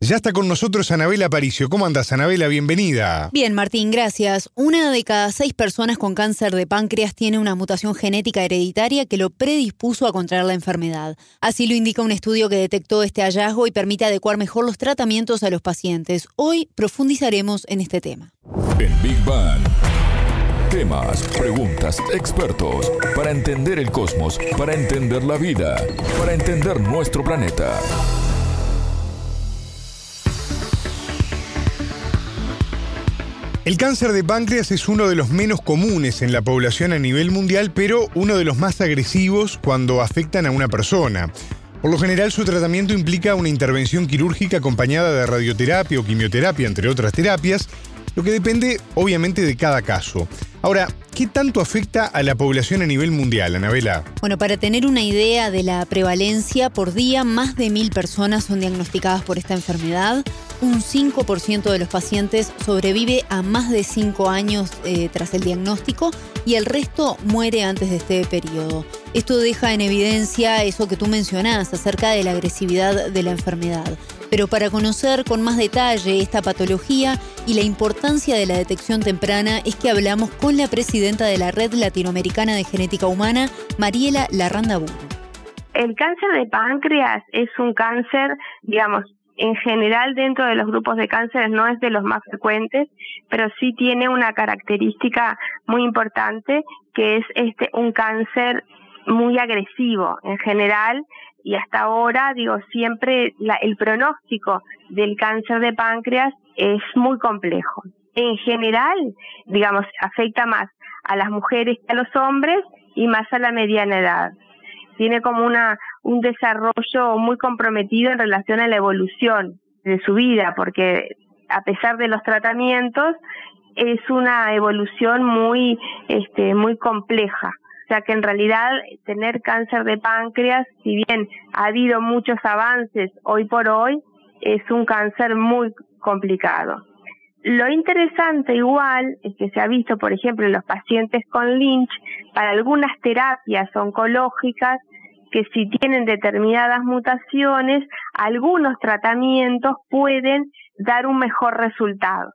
Ya está con nosotros Anabela Aparicio. ¿Cómo andas, Anabela? Bienvenida. Bien, Martín, gracias. Una de cada seis personas con cáncer de páncreas tiene una mutación genética hereditaria que lo predispuso a contraer la enfermedad. Así lo indica un estudio que detectó este hallazgo y permite adecuar mejor los tratamientos a los pacientes. Hoy profundizaremos en este tema. En Big Bang. Temas, preguntas, expertos, para entender el cosmos, para entender la vida, para entender nuestro planeta. El cáncer de páncreas es uno de los menos comunes en la población a nivel mundial, pero uno de los más agresivos cuando afectan a una persona. Por lo general su tratamiento implica una intervención quirúrgica acompañada de radioterapia o quimioterapia, entre otras terapias, lo que depende obviamente de cada caso. Ahora, ¿qué tanto afecta a la población a nivel mundial, Anabela? Bueno, para tener una idea de la prevalencia, por día más de mil personas son diagnosticadas por esta enfermedad. Un 5% de los pacientes sobrevive a más de 5 años eh, tras el diagnóstico y el resto muere antes de este periodo. Esto deja en evidencia eso que tú mencionás acerca de la agresividad de la enfermedad. Pero para conocer con más detalle esta patología y la importancia de la detección temprana es que hablamos con la presidenta de la Red Latinoamericana de Genética Humana, Mariela Larranda El cáncer de páncreas es un cáncer, digamos, en general dentro de los grupos de cánceres no es de los más frecuentes, pero sí tiene una característica muy importante que es este un cáncer muy agresivo en general y hasta ahora, digo, siempre el pronóstico del cáncer de páncreas es muy complejo. En general, digamos, afecta más a las mujeres que a los hombres y más a la mediana edad. Tiene como una, un desarrollo muy comprometido en relación a la evolución de su vida, porque a pesar de los tratamientos, es una evolución muy, este, muy compleja o sea que en realidad tener cáncer de páncreas, si bien ha habido muchos avances hoy por hoy, es un cáncer muy complicado. Lo interesante igual es que se ha visto, por ejemplo, en los pacientes con Lynch, para algunas terapias oncológicas, que si tienen determinadas mutaciones, algunos tratamientos pueden dar un mejor resultado.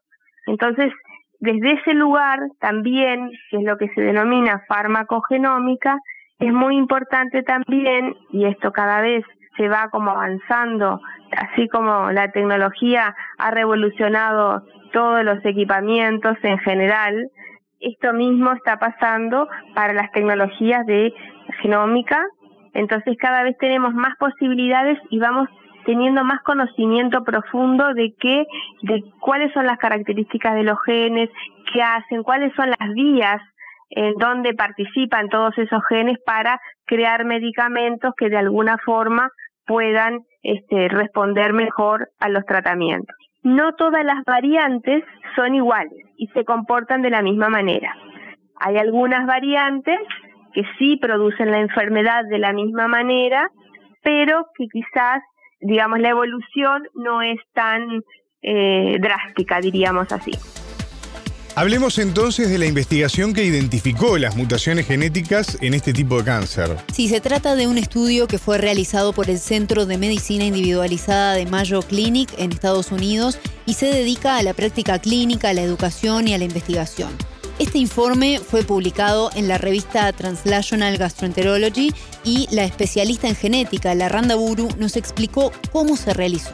Entonces, desde ese lugar también, que es lo que se denomina farmacogenómica, es muy importante también, y esto cada vez se va como avanzando, así como la tecnología ha revolucionado todos los equipamientos en general, esto mismo está pasando para las tecnologías de genómica, entonces cada vez tenemos más posibilidades y vamos teniendo más conocimiento profundo de qué, de cuáles son las características de los genes, qué hacen, cuáles son las vías en donde participan todos esos genes para crear medicamentos que de alguna forma puedan este, responder mejor a los tratamientos. No todas las variantes son iguales y se comportan de la misma manera. Hay algunas variantes que sí producen la enfermedad de la misma manera, pero que quizás digamos, la evolución no es tan eh, drástica, diríamos así. Hablemos entonces de la investigación que identificó las mutaciones genéticas en este tipo de cáncer. Sí, se trata de un estudio que fue realizado por el Centro de Medicina Individualizada de Mayo Clinic en Estados Unidos y se dedica a la práctica clínica, a la educación y a la investigación. Este informe fue publicado en la revista Translational Gastroenterology y la especialista en genética, la Randa Buru, nos explicó cómo se realizó.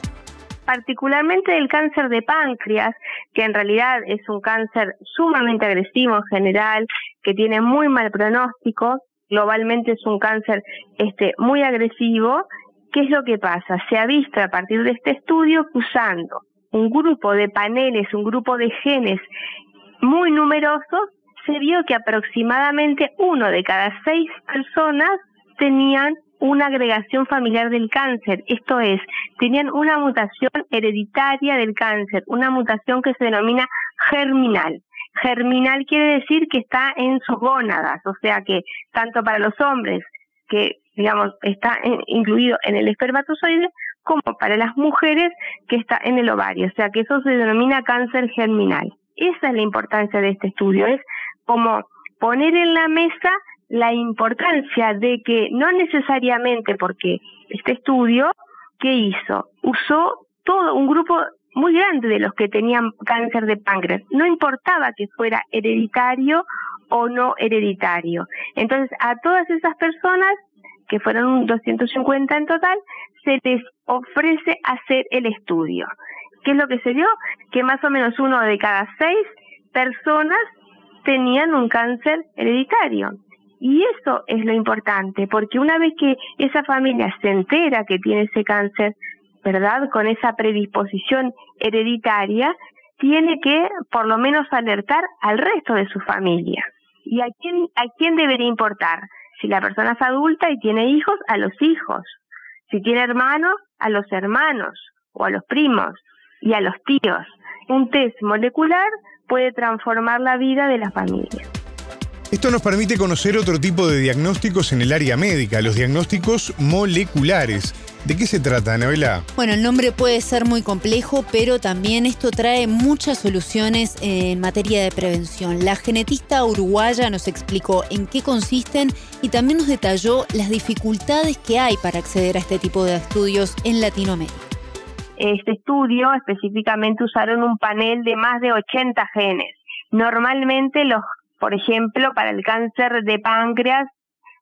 Particularmente el cáncer de páncreas, que en realidad es un cáncer sumamente agresivo en general, que tiene muy mal pronóstico, globalmente es un cáncer este, muy agresivo. ¿Qué es lo que pasa? Se ha visto a partir de este estudio que usando un grupo de paneles, un grupo de genes muy numerosos, se vio que aproximadamente uno de cada seis personas tenían una agregación familiar del cáncer, esto es, tenían una mutación hereditaria del cáncer, una mutación que se denomina germinal. Germinal quiere decir que está en sus gónadas, o sea que tanto para los hombres, que digamos está incluido en el espermatozoide, como para las mujeres que está en el ovario, o sea que eso se denomina cáncer germinal. Esa es la importancia de este estudio, es como poner en la mesa la importancia de que no necesariamente porque este estudio, ¿qué hizo? Usó todo un grupo muy grande de los que tenían cáncer de páncreas. No importaba que fuera hereditario o no hereditario. Entonces, a todas esas personas, que fueron 250 en total, se les ofrece hacer el estudio. ¿Qué es lo que se dio? Que más o menos uno de cada seis personas tenían un cáncer hereditario. Y eso es lo importante, porque una vez que esa familia se entera que tiene ese cáncer, ¿verdad? Con esa predisposición hereditaria, tiene que por lo menos alertar al resto de su familia. ¿Y a quién, a quién debería importar? Si la persona es adulta y tiene hijos, a los hijos. Si tiene hermanos, a los hermanos o a los primos y a los tíos. Un test molecular puede transformar la vida de la familia. Esto nos permite conocer otro tipo de diagnósticos en el área médica, los diagnósticos moleculares. ¿De qué se trata, Anabela? Bueno, el nombre puede ser muy complejo, pero también esto trae muchas soluciones en materia de prevención. La genetista uruguaya nos explicó en qué consisten y también nos detalló las dificultades que hay para acceder a este tipo de estudios en Latinoamérica. Este estudio específicamente usaron un panel de más de 80 genes. Normalmente los, por ejemplo, para el cáncer de páncreas,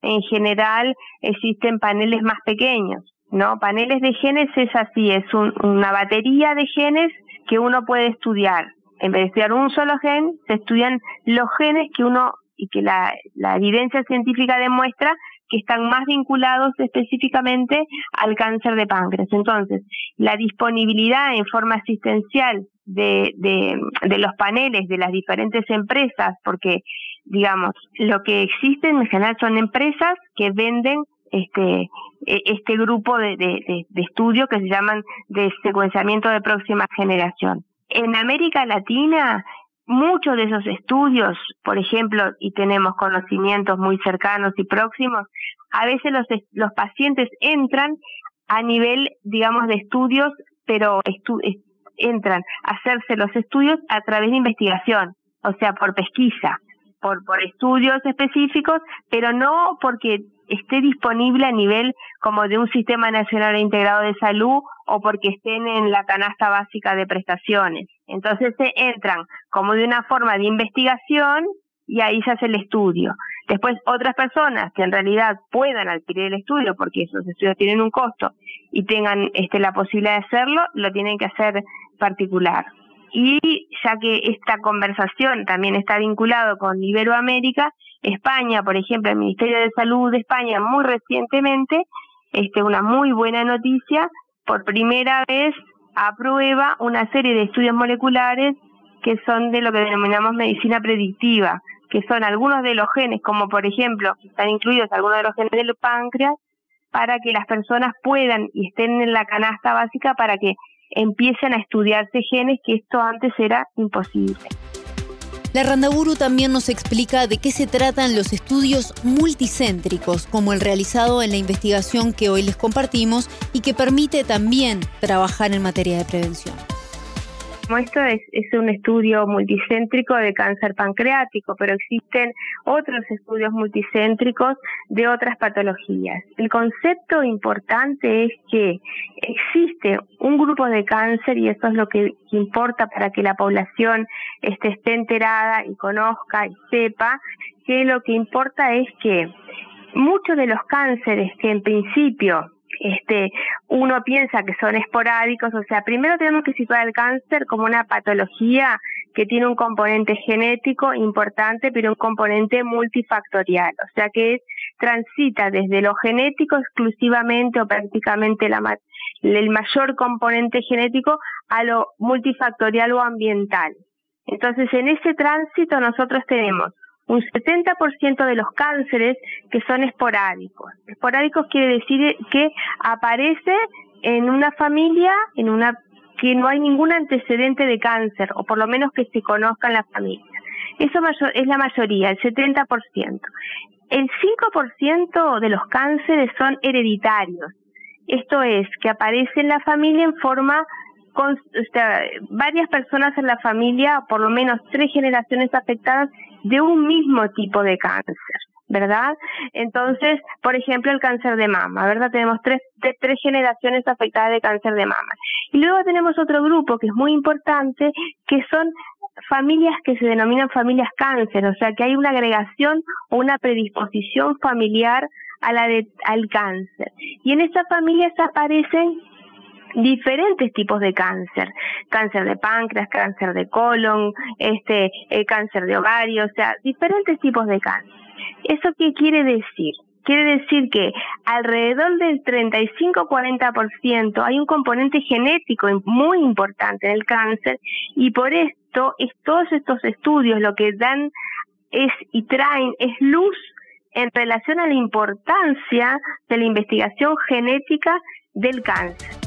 en general existen paneles más pequeños ¿no? Paneles de genes es así, es una batería de genes que uno puede estudiar. En vez de estudiar un solo gen, se estudian los genes que uno y que la, la evidencia científica demuestra que están más vinculados específicamente al cáncer de páncreas. Entonces, la disponibilidad en forma asistencial de, de, de, los paneles de las diferentes empresas, porque, digamos, lo que existe en general son empresas que venden este, e, este grupo de, de, de estudios que se llaman de secuenciamiento de próxima generación. En América Latina, muchos de esos estudios, por ejemplo, y tenemos conocimientos muy cercanos y próximos, a veces los, los pacientes entran a nivel, digamos, de estudios, pero entran a hacerse los estudios a través de investigación, o sea, por pesquisa, por, por estudios específicos, pero no porque esté disponible a nivel como de un sistema nacional integrado de salud o porque estén en la canasta básica de prestaciones. Entonces se entran como de una forma de investigación y ahí se hace el estudio. Después otras personas que en realidad puedan adquirir el estudio porque esos estudios tienen un costo y tengan este, la posibilidad de hacerlo, lo tienen que hacer particular. Y ya que esta conversación también está vinculado con Iberoamérica, España, por ejemplo, el Ministerio de Salud de España muy recientemente, este, una muy buena noticia, por primera vez aprueba una serie de estudios moleculares que son de lo que denominamos medicina predictiva, que son algunos de los genes, como por ejemplo, están incluidos algunos de los genes del páncreas, para que las personas puedan y estén en la canasta básica para que empiecen a estudiarse genes, que esto antes era imposible. La Randaburu también nos explica de qué se tratan los estudios multicéntricos, como el realizado en la investigación que hoy les compartimos y que permite también trabajar en materia de prevención. Esto es, un estudio multicéntrico de cáncer pancreático, pero existen otros estudios multicéntricos de otras patologías. El concepto importante es que existe un grupo de cáncer y eso es lo que importa para que la población esté, esté enterada y conozca y sepa que lo que importa es que muchos de los cánceres que en principio este, uno piensa que son esporádicos, o sea, primero tenemos que situar el cáncer como una patología que tiene un componente genético importante, pero un componente multifactorial, o sea que transita desde lo genético exclusivamente o prácticamente la, el mayor componente genético a lo multifactorial o ambiental. Entonces, en ese tránsito nosotros tenemos un 70% de los cánceres que son esporádicos. Esporádicos quiere decir que aparece en una familia, en una que no hay ningún antecedente de cáncer, o por lo menos que se conozca en la familia. Eso es la mayoría, el 70%. El 5% de los cánceres son hereditarios. Esto es, que aparece en la familia en forma con, varias personas en la familia, por lo menos tres generaciones afectadas de un mismo tipo de cáncer. ¿verdad? Entonces, por ejemplo, el cáncer de mama, ¿verdad? Tenemos tres, tres generaciones afectadas de cáncer de mama. Y luego tenemos otro grupo que es muy importante, que son familias que se denominan familias cáncer, o sea que hay una agregación o una predisposición familiar a la de, al cáncer. Y en esas familias aparecen diferentes tipos de cáncer, cáncer de páncreas, cáncer de colon, este, eh, cáncer de ovario, o sea, diferentes tipos de cáncer. ¿Eso qué quiere decir? Quiere decir que alrededor del 35-40% hay un componente genético muy importante en el cáncer y por esto es, todos estos estudios lo que dan es y traen es luz en relación a la importancia de la investigación genética del cáncer.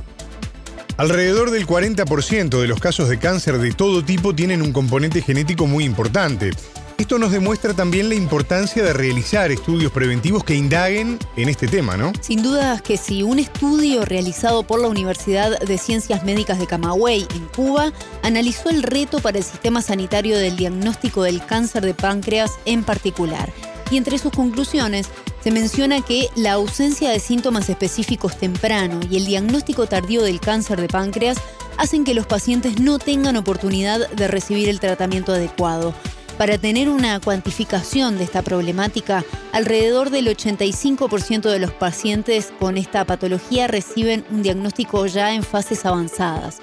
Alrededor del 40% de los casos de cáncer de todo tipo tienen un componente genético muy importante. Esto nos demuestra también la importancia de realizar estudios preventivos que indaguen en este tema, ¿no? Sin duda que si un estudio realizado por la Universidad de Ciencias Médicas de Camagüey, en Cuba, analizó el reto para el sistema sanitario del diagnóstico del cáncer de páncreas en particular. Y entre sus conclusiones se menciona que la ausencia de síntomas específicos temprano y el diagnóstico tardío del cáncer de páncreas hacen que los pacientes no tengan oportunidad de recibir el tratamiento adecuado. Para tener una cuantificación de esta problemática, alrededor del 85% de los pacientes con esta patología reciben un diagnóstico ya en fases avanzadas.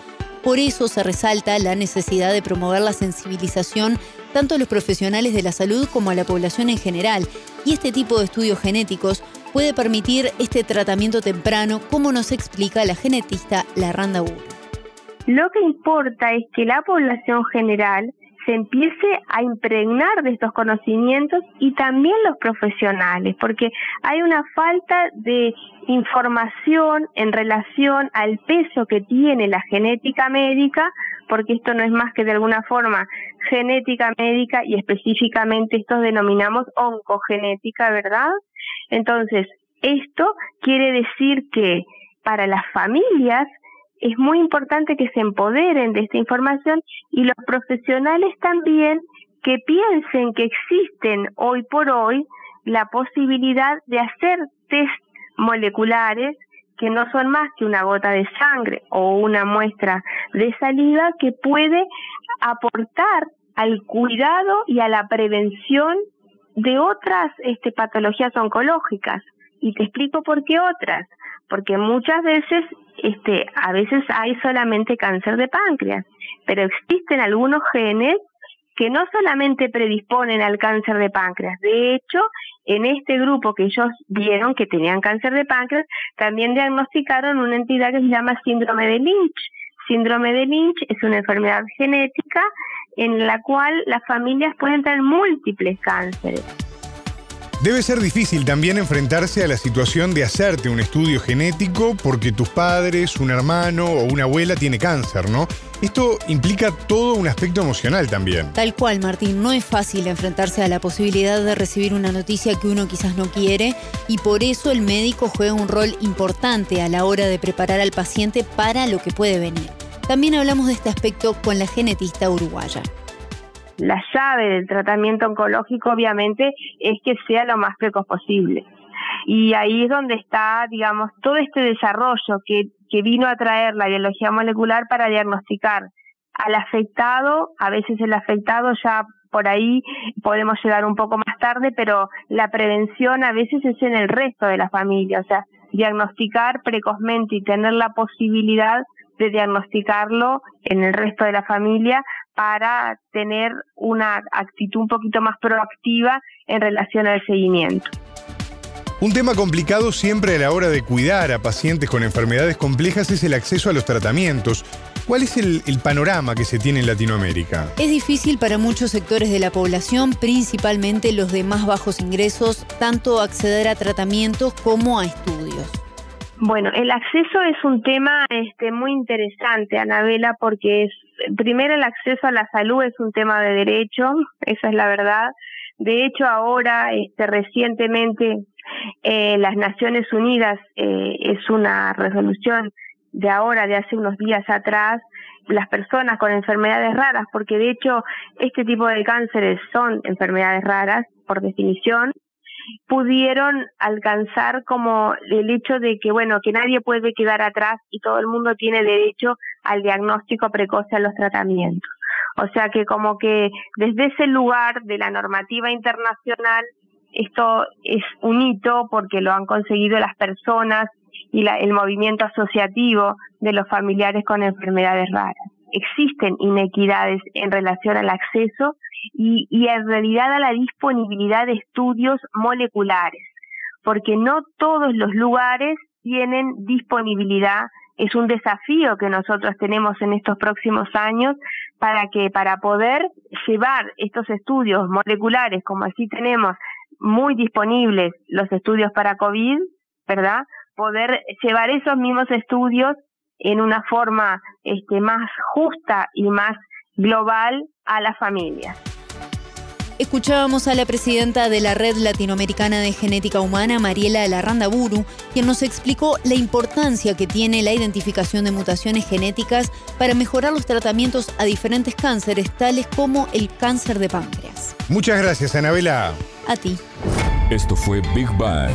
Por eso se resalta la necesidad de promover la sensibilización tanto a los profesionales de la salud como a la población en general. Y este tipo de estudios genéticos puede permitir este tratamiento temprano, como nos explica la genetista Larranda Ur. Lo que importa es que la población general se empiece a impregnar de estos conocimientos y también los profesionales, porque hay una falta de información en relación al peso que tiene la genética médica, porque esto no es más que de alguna forma genética médica y específicamente esto denominamos oncogenética, ¿verdad? Entonces, esto quiere decir que para las familias es muy importante que se empoderen de esta información y los profesionales también que piensen que existen hoy por hoy la posibilidad de hacer test moleculares que no son más que una gota de sangre o una muestra de saliva que puede aportar al cuidado y a la prevención de otras este, patologías oncológicas. Y te explico por qué otras. Porque muchas veces este, a veces hay solamente cáncer de páncreas, pero existen algunos genes que no solamente predisponen al cáncer de páncreas, de hecho, en este grupo que ellos vieron que tenían cáncer de páncreas, también diagnosticaron una entidad que se llama síndrome de Lynch. Síndrome de Lynch es una enfermedad genética en la cual las familias pueden tener múltiples cánceres. Debe ser difícil también enfrentarse a la situación de hacerte un estudio genético porque tus padres, un hermano o una abuela tiene cáncer, ¿no? Esto implica todo un aspecto emocional también. Tal cual, Martín, no es fácil enfrentarse a la posibilidad de recibir una noticia que uno quizás no quiere y por eso el médico juega un rol importante a la hora de preparar al paciente para lo que puede venir. También hablamos de este aspecto con la genetista uruguaya la llave del tratamiento oncológico obviamente es que sea lo más precoz posible. Y ahí es donde está, digamos, todo este desarrollo que, que vino a traer la biología molecular para diagnosticar al afectado, a veces el afectado ya por ahí podemos llegar un poco más tarde, pero la prevención a veces es en el resto de la familia, o sea, diagnosticar precozmente y tener la posibilidad de diagnosticarlo en el resto de la familia para tener una actitud un poquito más proactiva en relación al seguimiento. Un tema complicado siempre a la hora de cuidar a pacientes con enfermedades complejas es el acceso a los tratamientos. ¿Cuál es el, panorama que se tiene en Latinoamérica? Es difícil para muchos sectores de la población, principalmente los de más bajos ingresos, tanto acceder a tratamientos como a estudios. Bueno, el acceso es un tema este, muy interesante, Anabela, porque es, primero el acceso a la salud es un tema de derecho, esa es la verdad, De hecho, ahora, este, recientemente, eh, las Naciones Unidas eh, es una resolución de ahora, de hace unos días atrás, las personas con enfermedades raras, porque de hecho este tipo de cánceres son enfermedades raras por definición, pudieron alcanzar como el hecho de que, bueno, que nadie puede quedar atrás y todo el mundo tiene derecho al diagnóstico precoz a los tratamientos. O sea que como que desde ese lugar de la normativa internacional, esto es un hito porque lo han conseguido las personas y la, el movimiento asociativo de los familiares con enfermedades raras. Existen inequidades en relación al acceso y, y en realidad a la disponibilidad de estudios moleculares, porque no todos los lugares tienen disponibilidad es un desafío que nosotros tenemos en estos próximos años para que para poder llevar estos estudios moleculares como así tenemos muy disponibles los estudios para COVID, ¿verdad? Poder llevar esos mismos estudios en una forma este, más justa y más global a las familias. Escuchábamos a la presidenta de la Red Latinoamericana de Genética Humana, Mariela Larrandaburu, quien nos explicó la importancia que tiene la identificación de mutaciones genéticas para mejorar los tratamientos a diferentes cánceres, tales como el cáncer de páncreas. Muchas gracias, Anabela. A ti. Esto fue Big Bang.